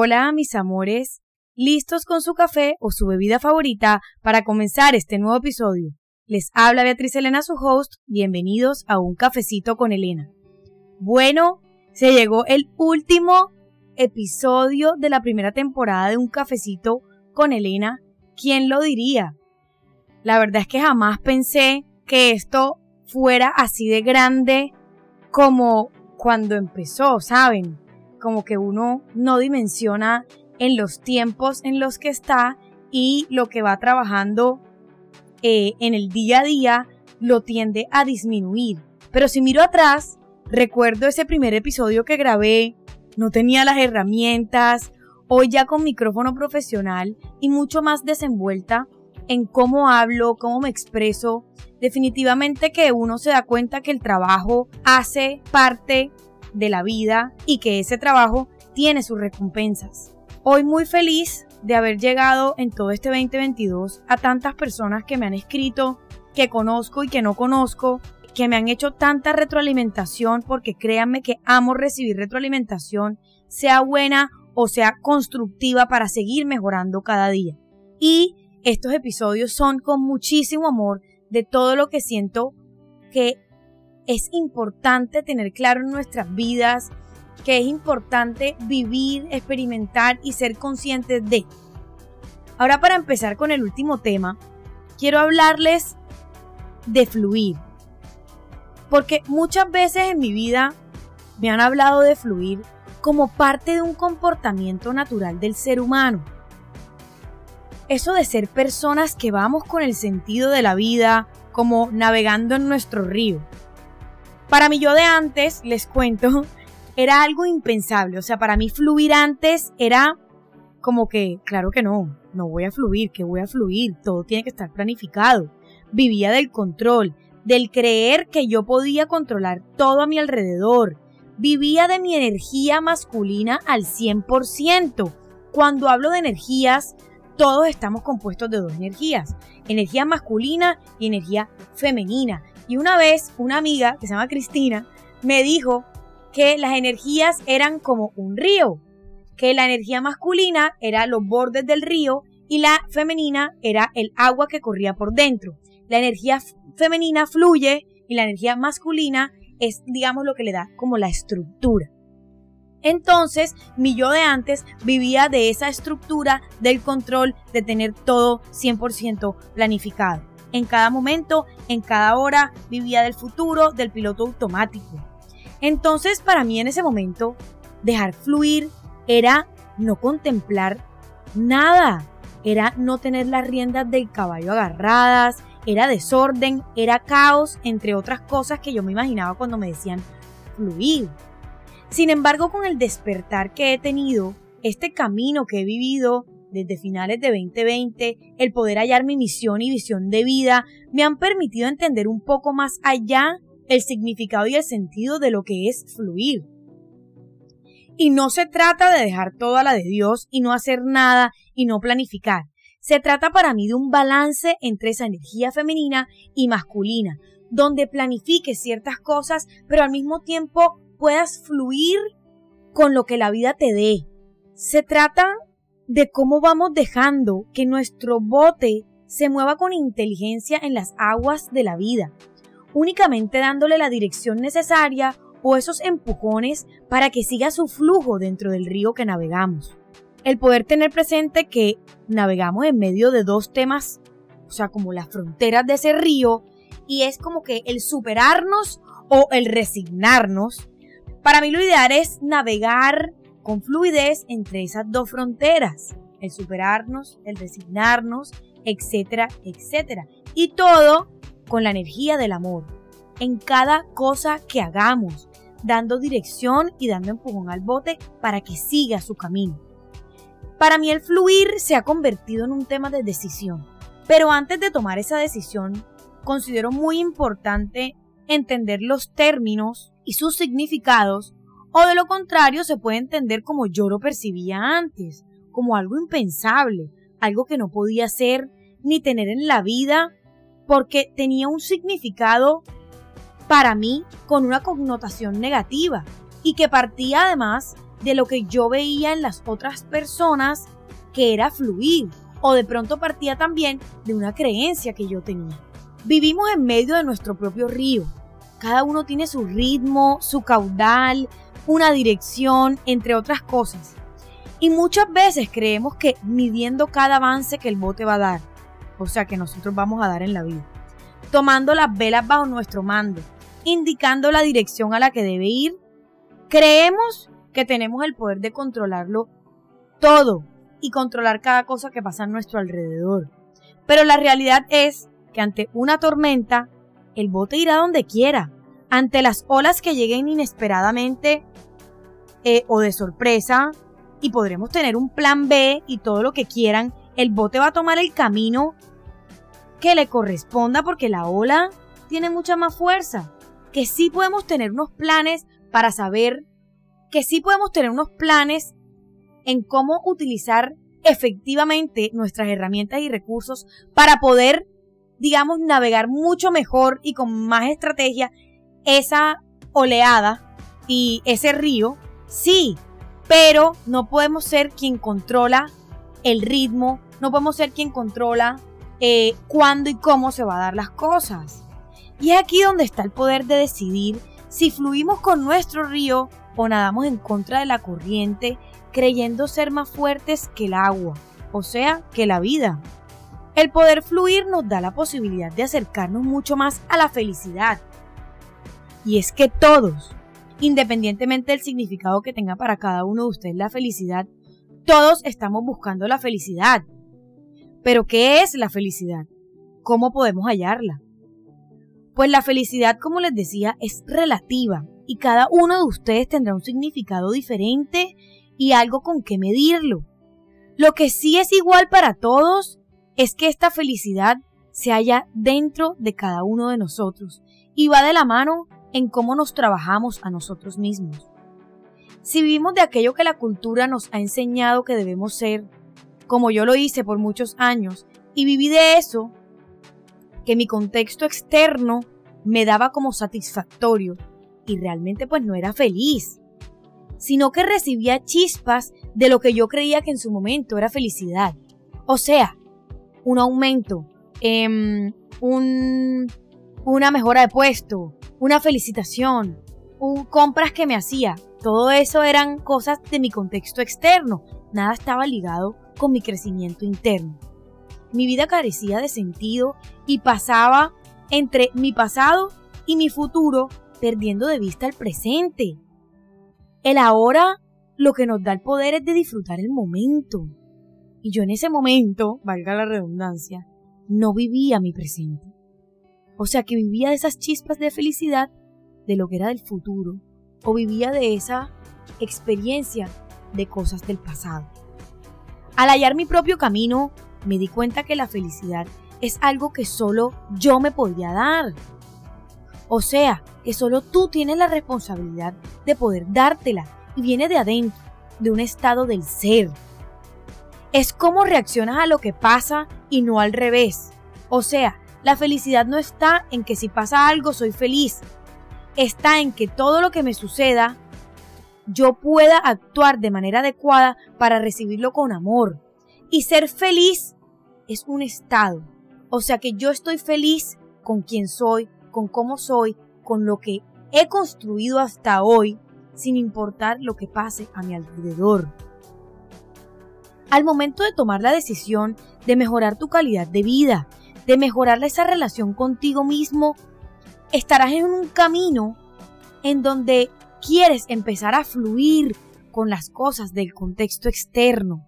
Hola mis amores, listos con su café o su bebida favorita para comenzar este nuevo episodio. Les habla Beatriz Elena, su host, bienvenidos a un cafecito con Elena. Bueno, se llegó el último episodio de la primera temporada de un cafecito con Elena. ¿Quién lo diría? La verdad es que jamás pensé que esto fuera así de grande como cuando empezó, ¿saben? Como que uno no dimensiona en los tiempos en los que está y lo que va trabajando eh, en el día a día lo tiende a disminuir. Pero si miro atrás, recuerdo ese primer episodio que grabé, no tenía las herramientas, hoy ya con micrófono profesional y mucho más desenvuelta en cómo hablo, cómo me expreso. Definitivamente que uno se da cuenta que el trabajo hace parte de la vida y que ese trabajo tiene sus recompensas. Hoy muy feliz de haber llegado en todo este 2022 a tantas personas que me han escrito, que conozco y que no conozco, que me han hecho tanta retroalimentación porque créanme que amo recibir retroalimentación, sea buena o sea constructiva para seguir mejorando cada día. Y estos episodios son con muchísimo amor de todo lo que siento que es importante tener claro en nuestras vidas, que es importante vivir, experimentar y ser conscientes de. Ahora para empezar con el último tema, quiero hablarles de fluir. Porque muchas veces en mi vida me han hablado de fluir como parte de un comportamiento natural del ser humano eso de ser personas que vamos con el sentido de la vida, como navegando en nuestro río. Para mí yo de antes, les cuento, era algo impensable. O sea, para mí fluir antes era como que, claro que no, no voy a fluir, que voy a fluir, todo tiene que estar planificado. Vivía del control, del creer que yo podía controlar todo a mi alrededor. Vivía de mi energía masculina al 100%. Cuando hablo de energías, todos estamos compuestos de dos energías, energía masculina y energía femenina. Y una vez una amiga que se llama Cristina me dijo que las energías eran como un río, que la energía masculina era los bordes del río y la femenina era el agua que corría por dentro. La energía femenina fluye y la energía masculina es, digamos, lo que le da como la estructura. Entonces, mi yo de antes vivía de esa estructura del control de tener todo 100% planificado. En cada momento, en cada hora, vivía del futuro, del piloto automático. Entonces, para mí en ese momento, dejar fluir era no contemplar nada, era no tener las riendas del caballo agarradas, era desorden, era caos, entre otras cosas que yo me imaginaba cuando me decían fluir. Sin embargo, con el despertar que he tenido, este camino que he vivido desde finales de 2020, el poder hallar mi misión y visión de vida, me han permitido entender un poco más allá el significado y el sentido de lo que es fluir. Y no se trata de dejar todo a la de Dios y no hacer nada y no planificar. Se trata para mí de un balance entre esa energía femenina y masculina, donde planifique ciertas cosas, pero al mismo tiempo puedas fluir con lo que la vida te dé. Se trata de cómo vamos dejando que nuestro bote se mueva con inteligencia en las aguas de la vida, únicamente dándole la dirección necesaria o esos empujones para que siga su flujo dentro del río que navegamos. El poder tener presente que navegamos en medio de dos temas, o sea, como las fronteras de ese río, y es como que el superarnos o el resignarnos para mí lo ideal es navegar con fluidez entre esas dos fronteras, el superarnos, el resignarnos, etcétera, etcétera. Y todo con la energía del amor, en cada cosa que hagamos, dando dirección y dando empujón al bote para que siga su camino. Para mí el fluir se ha convertido en un tema de decisión, pero antes de tomar esa decisión, considero muy importante entender los términos y sus significados, o de lo contrario se puede entender como yo lo percibía antes, como algo impensable, algo que no podía ser ni tener en la vida, porque tenía un significado para mí con una connotación negativa y que partía además de lo que yo veía en las otras personas que era fluir o de pronto partía también de una creencia que yo tenía. Vivimos en medio de nuestro propio río. Cada uno tiene su ritmo, su caudal, una dirección, entre otras cosas. Y muchas veces creemos que midiendo cada avance que el bote va a dar, o sea que nosotros vamos a dar en la vida, tomando las velas bajo nuestro mando, indicando la dirección a la que debe ir, creemos que tenemos el poder de controlarlo todo y controlar cada cosa que pasa a nuestro alrededor. Pero la realidad es que ante una tormenta, el bote irá donde quiera. Ante las olas que lleguen inesperadamente eh, o de sorpresa, y podremos tener un plan B y todo lo que quieran, el bote va a tomar el camino que le corresponda porque la ola tiene mucha más fuerza. Que sí podemos tener unos planes para saber, que sí podemos tener unos planes en cómo utilizar efectivamente nuestras herramientas y recursos para poder, digamos, navegar mucho mejor y con más estrategia esa oleada y ese río. Sí, pero no podemos ser quien controla el ritmo, no podemos ser quien controla eh, cuándo y cómo se va a dar las cosas. Y es aquí donde está el poder de decidir si fluimos con nuestro río o nadamos en contra de la corriente, creyendo ser más fuertes que el agua, o sea, que la vida. El poder fluir nos da la posibilidad de acercarnos mucho más a la felicidad. Y es que todos, independientemente del significado que tenga para cada uno de ustedes la felicidad, todos estamos buscando la felicidad. Pero ¿qué es la felicidad? ¿Cómo podemos hallarla? Pues la felicidad, como les decía, es relativa y cada uno de ustedes tendrá un significado diferente y algo con qué medirlo. Lo que sí es igual para todos es que esta felicidad se halla dentro de cada uno de nosotros y va de la mano en cómo nos trabajamos a nosotros mismos. Si vivimos de aquello que la cultura nos ha enseñado que debemos ser, como yo lo hice por muchos años, y viví de eso, que mi contexto externo me daba como satisfactorio, y realmente pues no era feliz, sino que recibía chispas de lo que yo creía que en su momento era felicidad. O sea, un aumento, em, un, una mejora de puesto, una felicitación, un, compras que me hacía. Todo eso eran cosas de mi contexto externo. Nada estaba ligado con mi crecimiento interno. Mi vida carecía de sentido y pasaba entre mi pasado y mi futuro perdiendo de vista el presente. El ahora lo que nos da el poder es de disfrutar el momento. Y yo en ese momento, valga la redundancia, no vivía mi presente. O sea que vivía de esas chispas de felicidad de lo que era del futuro o vivía de esa experiencia de cosas del pasado. Al hallar mi propio camino, me di cuenta que la felicidad es algo que solo yo me podía dar. O sea, que solo tú tienes la responsabilidad de poder dártela y viene de adentro, de un estado del ser. Es cómo reaccionas a lo que pasa y no al revés. O sea, la felicidad no está en que si pasa algo soy feliz. Está en que todo lo que me suceda, yo pueda actuar de manera adecuada para recibirlo con amor. Y ser feliz es un estado. O sea que yo estoy feliz con quien soy, con cómo soy, con lo que he construido hasta hoy, sin importar lo que pase a mi alrededor. Al momento de tomar la decisión de mejorar tu calidad de vida, de mejorar esa relación contigo mismo, estarás en un camino en donde quieres empezar a fluir con las cosas del contexto externo,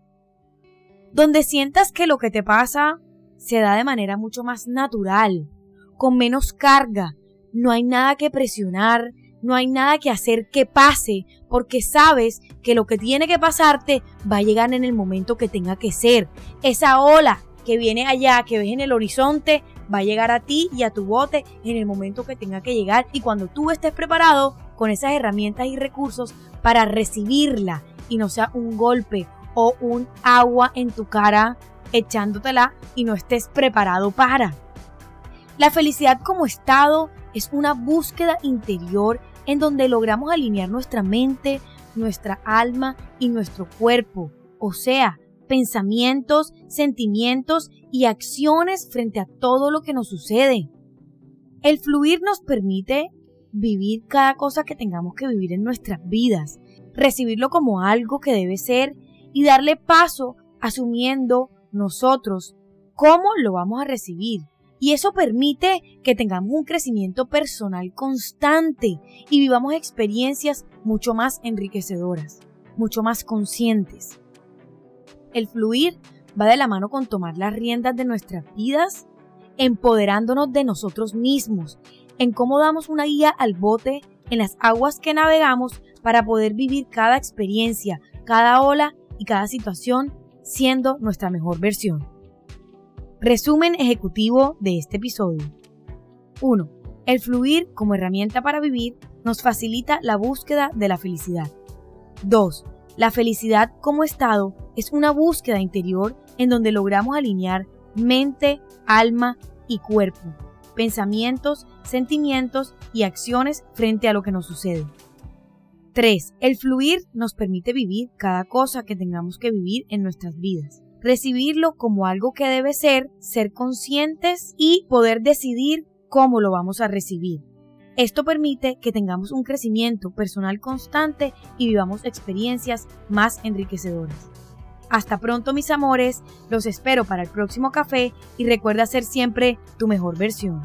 donde sientas que lo que te pasa se da de manera mucho más natural, con menos carga, no hay nada que presionar, no hay nada que hacer que pase, porque sabes que lo que tiene que pasarte va a llegar en el momento que tenga que ser. Esa ola que viene allá, que ves en el horizonte, va a llegar a ti y a tu bote en el momento que tenga que llegar y cuando tú estés preparado con esas herramientas y recursos para recibirla y no sea un golpe o un agua en tu cara echándotela y no estés preparado para. La felicidad como estado es una búsqueda interior en donde logramos alinear nuestra mente, nuestra alma y nuestro cuerpo, o sea, pensamientos, sentimientos y acciones frente a todo lo que nos sucede. El fluir nos permite vivir cada cosa que tengamos que vivir en nuestras vidas, recibirlo como algo que debe ser y darle paso asumiendo nosotros cómo lo vamos a recibir. Y eso permite que tengamos un crecimiento personal constante y vivamos experiencias mucho más enriquecedoras, mucho más conscientes. El fluir va de la mano con tomar las riendas de nuestras vidas, empoderándonos de nosotros mismos, en cómo damos una guía al bote en las aguas que navegamos para poder vivir cada experiencia, cada ola y cada situación siendo nuestra mejor versión. Resumen ejecutivo de este episodio. 1. El fluir como herramienta para vivir nos facilita la búsqueda de la felicidad. 2. La felicidad como estado es una búsqueda interior en donde logramos alinear mente, alma y cuerpo, pensamientos, sentimientos y acciones frente a lo que nos sucede. 3. El fluir nos permite vivir cada cosa que tengamos que vivir en nuestras vidas. Recibirlo como algo que debe ser, ser conscientes y poder decidir cómo lo vamos a recibir. Esto permite que tengamos un crecimiento personal constante y vivamos experiencias más enriquecedoras. Hasta pronto mis amores, los espero para el próximo café y recuerda ser siempre tu mejor versión.